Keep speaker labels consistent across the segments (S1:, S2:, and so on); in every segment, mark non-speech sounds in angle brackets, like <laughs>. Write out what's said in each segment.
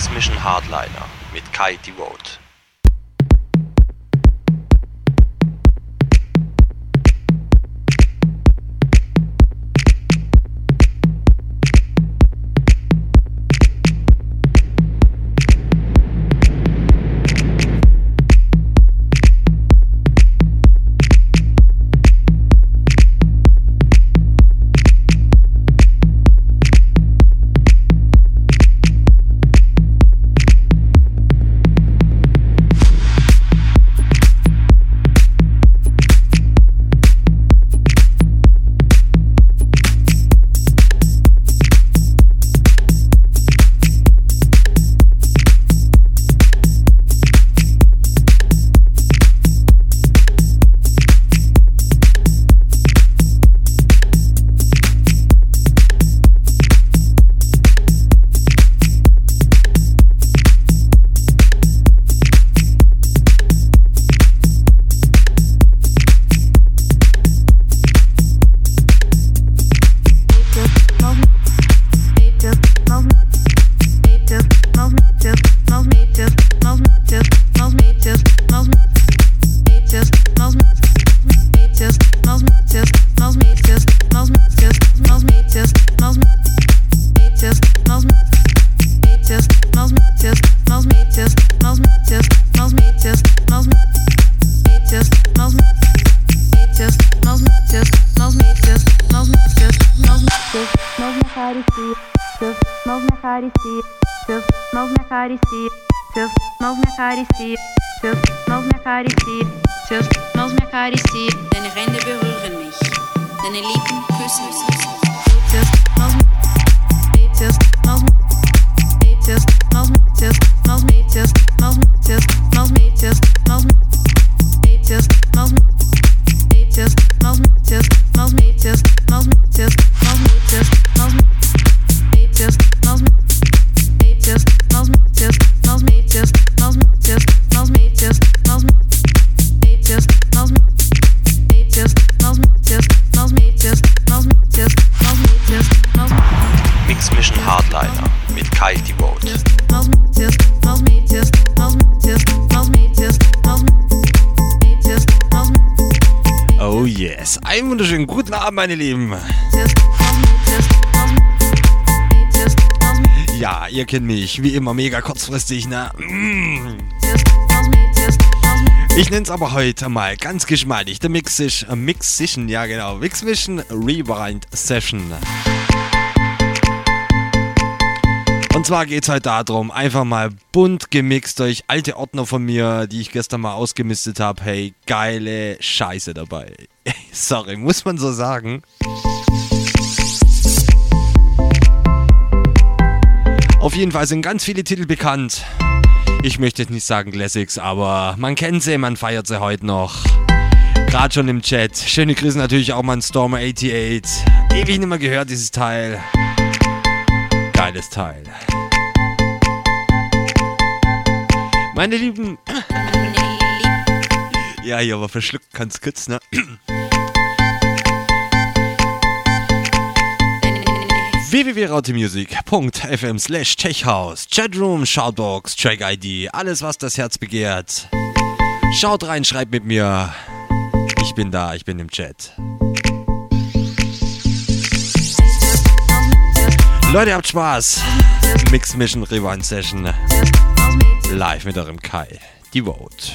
S1: Mix Mission Hardliner mit Kai Devote. Meine Lieben. Ja, ihr kennt mich, wie immer mega kurzfristig, ne? Mm. Ich nenne es aber heute mal ganz geschmeidig, der Mix äh, Mix Session, ja genau, Mix Vision Rewind Session. Und zwar geht es heute darum, einfach mal bunt gemixt durch alte Ordner von mir, die ich gestern mal ausgemistet habe. Hey, geile Scheiße dabei. Sorry, muss man so sagen. Auf jeden Fall sind ganz viele Titel bekannt. Ich möchte jetzt nicht sagen Classics, aber man kennt sie, man feiert sie heute noch. Gerade schon im Chat. Schöne Grüße natürlich auch mal an Stormer88. Ewig nicht mehr gehört, dieses Teil. Geiles Teil. Meine Lieben. Ja, hier aber verschluckt ganz kurz, ne? www.rautemusic.fm slash techhouse, Chatroom, Shoutbox, Track ID, alles was das Herz begehrt. Schaut rein, schreibt mit mir. Ich bin da, ich bin im Chat. Leute, habt Spaß. Mix Mission Rewind Session. Live mit eurem Kai. Die Vote.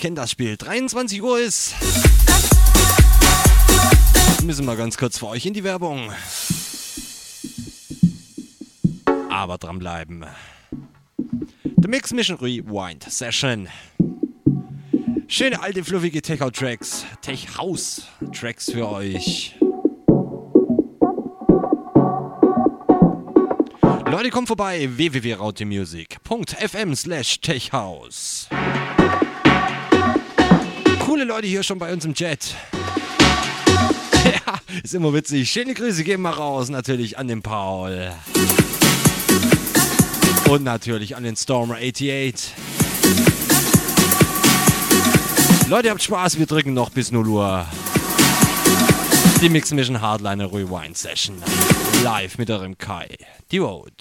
S2: Kennt das Spiel. 23 Uhr ist. Müssen wir ganz kurz für euch in die Werbung. Aber dranbleiben. The Mix Mission Rewind Session. Schöne alte fluffige Tech Out Tracks, Tech House Tracks für euch. Leute, kommt vorbei www.rautemusic.fm slash techhouse. Coole Leute hier schon bei uns im Chat. <laughs> Ja, ist immer witzig. Schöne Grüße gehen mal raus, natürlich an den Paul. Und natürlich an den Stormer 88. Leute, habt Spaß, wir drücken noch bis 0 Uhr. Die Mix Mission Hardliner Rewind Session. Live mit eurem Kai. Die Road.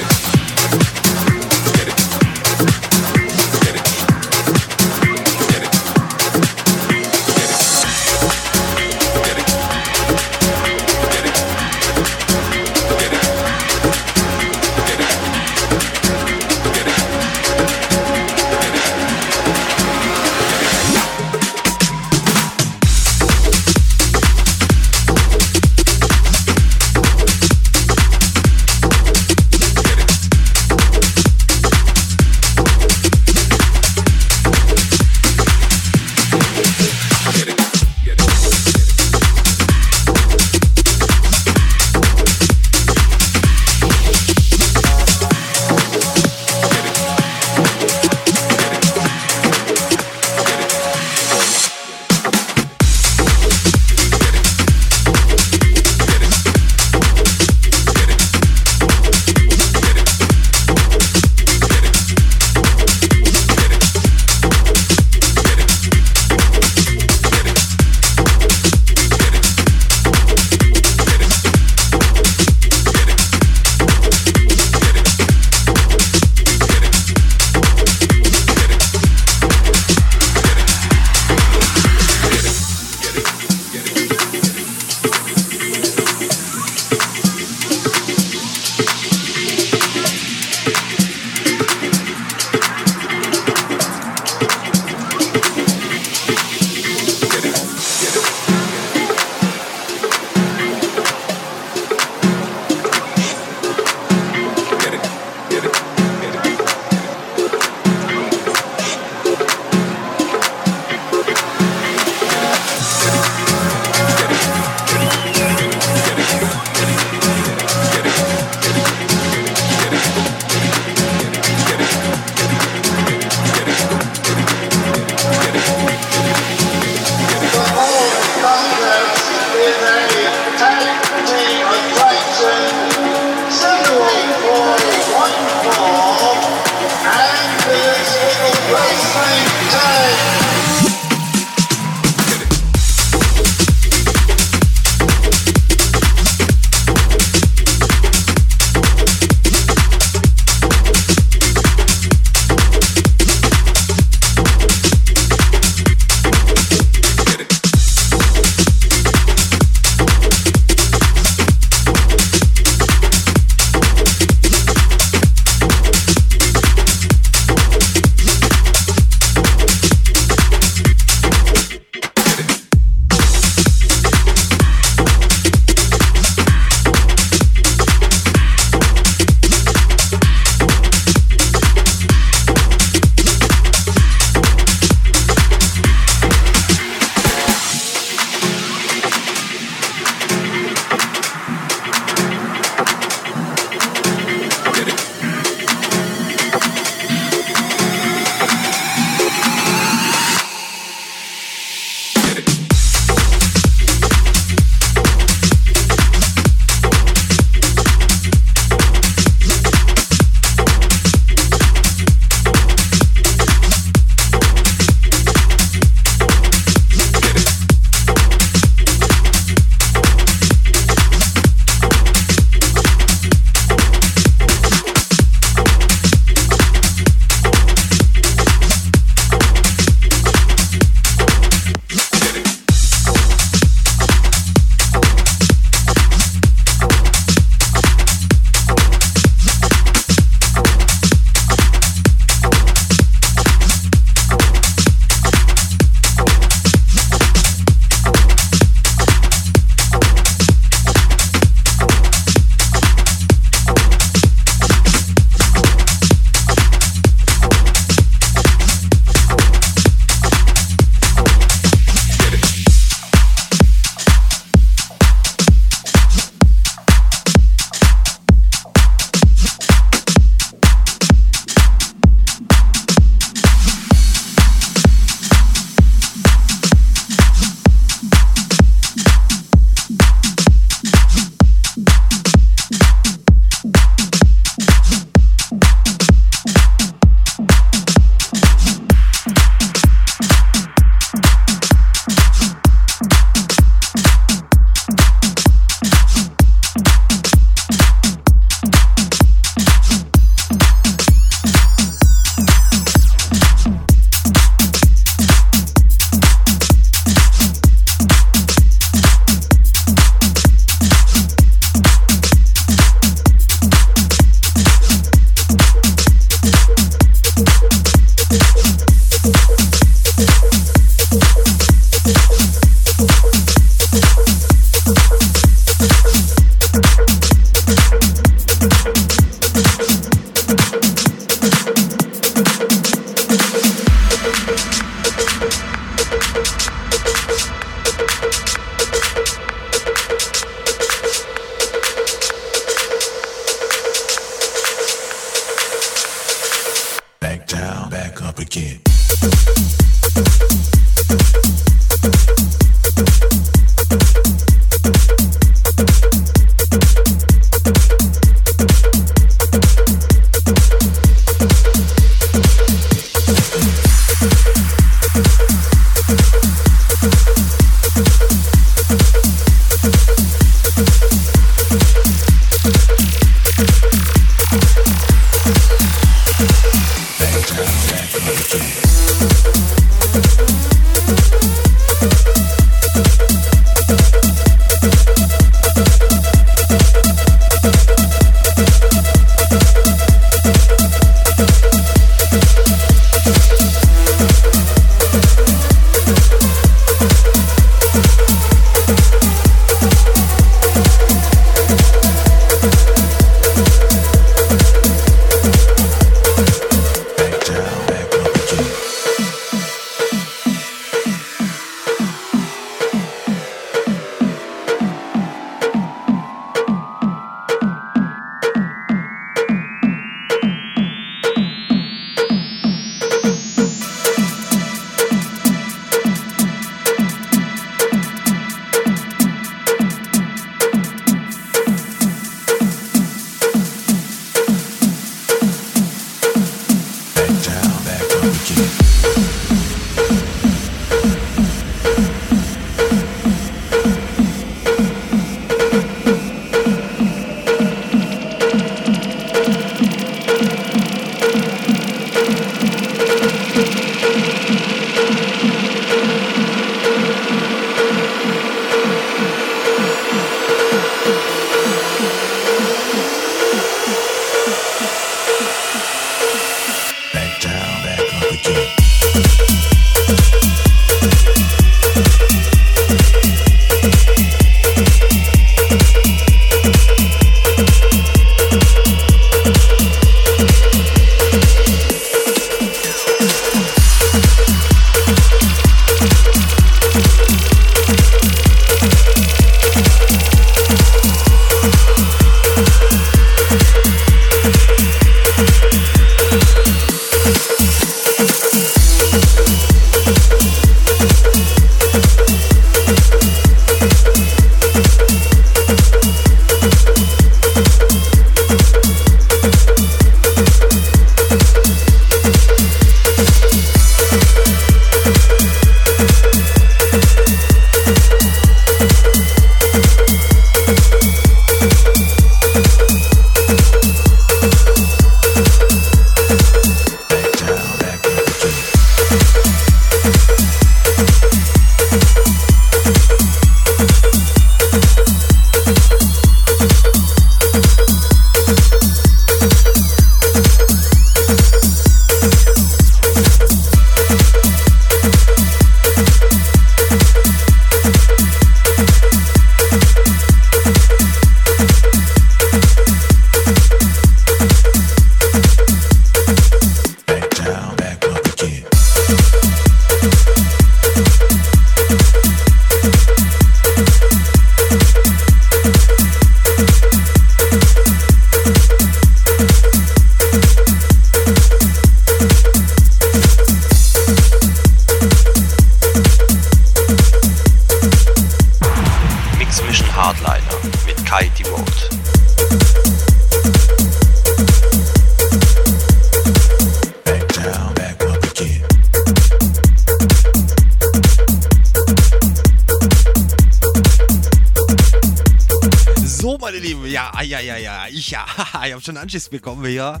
S2: Habe schon Anschiss bekommen hier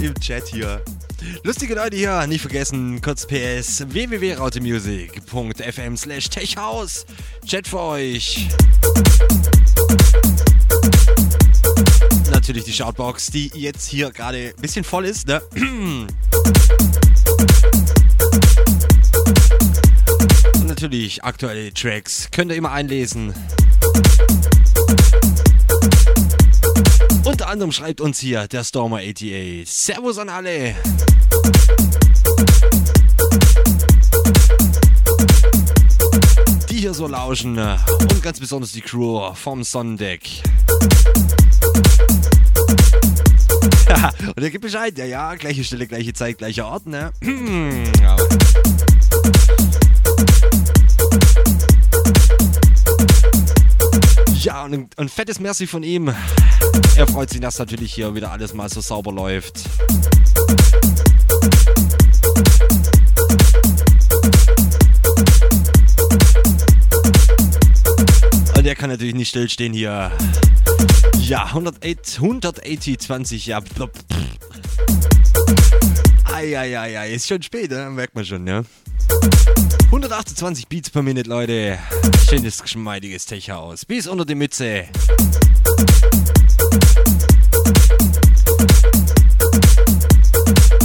S2: im Chat hier. Lustige Leute hier, nicht vergessen, kurz PS, www.rautemusic.fm slash techhouse. Chat für euch. Natürlich die Shoutbox, die jetzt hier gerade ein bisschen voll ist, ne? Und natürlich aktuelle Tracks könnt ihr immer einlesen. Unter anderem schreibt uns hier der Stormer 88. Servus an alle. Die hier so lauschen und ganz besonders die Crew vom Sonnendeck. <laughs> Und er gibt Bescheid, ja, ja, gleiche Stelle, gleiche Zeit, gleicher Ort, ne? <clears throat> ja, und ein fettes Merci von ihm. Er freut sich, dass natürlich hier wieder alles mal so sauber läuft. Und er kann natürlich nicht stillstehen hier. Ja, 180, 180 20, ja. Eieiei, ist schon spät, ne? merkt man schon, ja. 128 Beats per Minute, Leute. Schönes, geschmeidiges Tech-Haus. Bis unter die Mütze.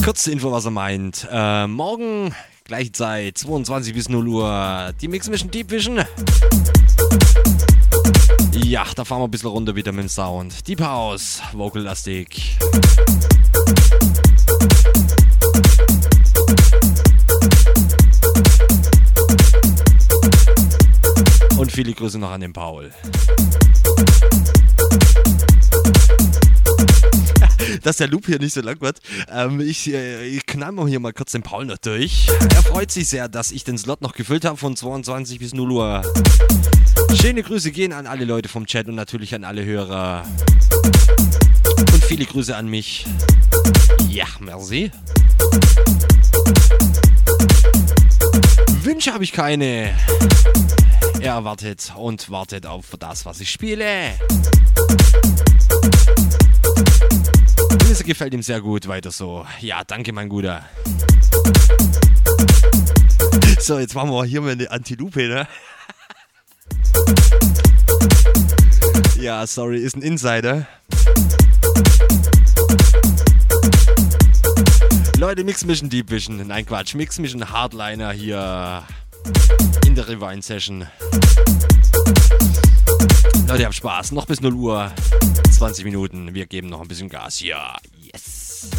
S2: Kurze Info, was er meint. Äh, morgen, gleiche Zeit, 22 bis 0 Uhr, die Mix Mission Deep Vision. Ja, da fahren wir ein bisschen runter wieder mit dem Sound. Deep House, Vocal Lastig. Und viele Grüße noch an den Paul. Dass der Loop hier nicht so lang wird. Ähm, ich, äh, ich knall mal hier mal kurz den Paul noch durch. Er freut sich sehr, dass ich den Slot noch gefüllt habe von 22 bis 0 Uhr. Schöne Grüße gehen an alle Leute vom Chat und natürlich an alle Hörer. Und viele Grüße an mich. Ja, merci. Wünsche habe ich keine. Er wartet und wartet auf das, was ich spiele. Diese gefällt ihm sehr gut, weiter so. Ja, danke, mein Guter. So, jetzt machen wir hier mal eine Antilupe, ne? Ja, sorry, ist ein Insider. Leute, Mix Mission Deep Vision. Nein, Quatsch. Mix Mission Hardliner hier in der Rewind Session. Leute, habt Spaß. Noch bis 0 Uhr. 20 Minuten. Wir geben noch ein bisschen Gas. Ja, yes.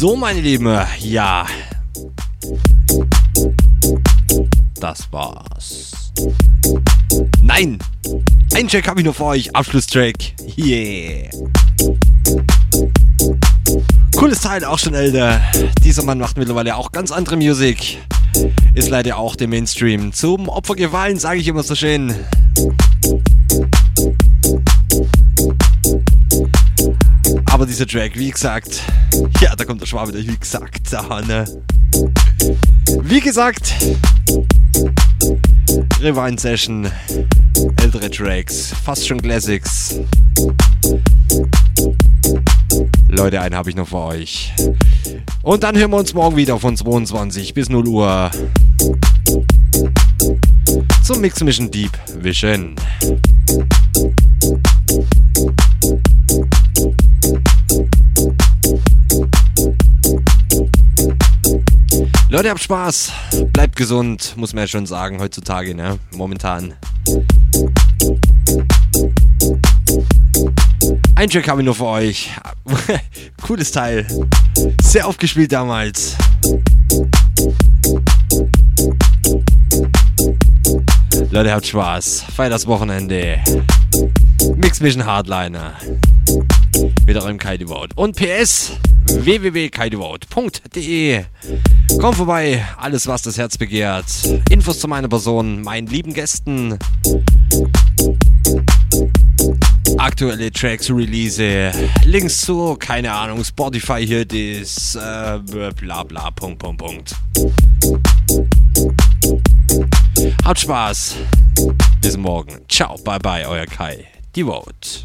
S2: So, meine Lieben, ja. Das war's. Nein! Ein Track habe ich noch für euch. Abschlusstrack. Yeah. Cooles Teil, auch schon älter. Dieser Mann macht mittlerweile auch ganz andere Musik. Ist leider auch dem Mainstream zum Opfer gefallen, sage ich immer so schön. Aber dieser Track, wie gesagt, ja, da kommt der Schwabe wie gesagt, da, ne? Wie gesagt, Rewind Session, ältere Tracks, fast schon Classics. Leute, einen habe ich noch für euch. Und dann hören wir uns morgen wieder von 22 bis 0 Uhr zum Mix Mission Deep Vision. Leute, habt Spaß. Bleibt gesund, muss man ja schon sagen, heutzutage, ne? Momentan. Ein Track habe ich nur für euch. <laughs> Cooles Teil. Sehr aufgespielt damals. Leute, habt Spaß. Feiert das Wochenende. Mix Mission Hardliner. Mit eurem Kaidevote. Und PS www.kaidevote.de Komm vorbei, alles was das Herz begehrt. Infos zu meiner Person, meinen lieben Gästen. Aktuelle Tracks, Release, Links zu, keine Ahnung, Spotify hier, das, äh, bla bla, Punkt, Punkt, Punkt. Habt Spaß. Bis morgen. Ciao, bye bye, euer Kai. Die Vote.